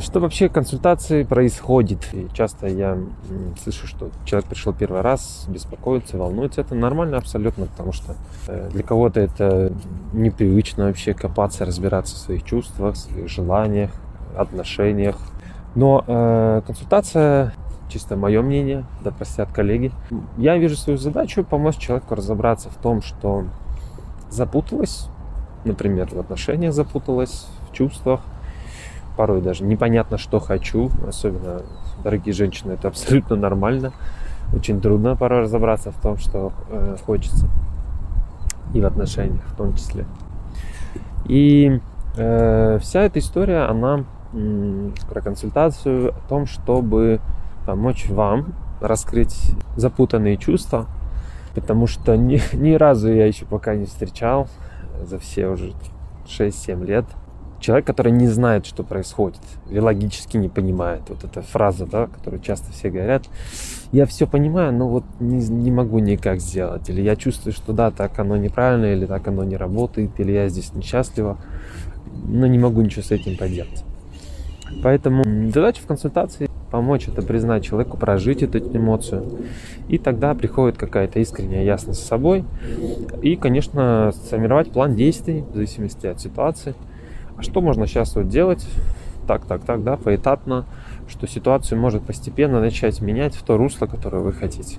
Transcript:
Что вообще консультации происходит? И часто я слышу, что человек пришел первый раз, беспокоится, волнуется. Это нормально абсолютно, потому что э, для кого-то это непривычно вообще копаться, разбираться в своих чувствах, своих желаниях, отношениях. Но э, консультация, чисто мое мнение, да простят коллеги, я вижу свою задачу помочь человеку разобраться в том, что запуталась, например, в отношениях запуталась, в чувствах, порой даже непонятно, что хочу, особенно дорогие женщины, это абсолютно нормально. Очень трудно порой разобраться в том, что э, хочется. И в отношениях в том числе. И э, вся эта история, она м, про консультацию о том, чтобы помочь вам раскрыть запутанные чувства, потому что ни, ни разу я еще пока не встречал за все уже 6-7 лет – человек, который не знает, что происходит, или логически не понимает. Вот эта фраза, да, которую часто все говорят. Я все понимаю, но вот не, не могу никак сделать. Или я чувствую, что да, так оно неправильно, или так оно не работает, или я здесь несчастлива, но не могу ничего с этим поделать. Поэтому задача в консультации помочь это признать человеку, прожить эту эмоцию. И тогда приходит какая-то искренняя ясность с собой. И, конечно, сформировать план действий в зависимости от ситуации – а что можно сейчас вот делать? Так, так, так, да, поэтапно, что ситуацию может постепенно начать менять в то русло, которое вы хотите.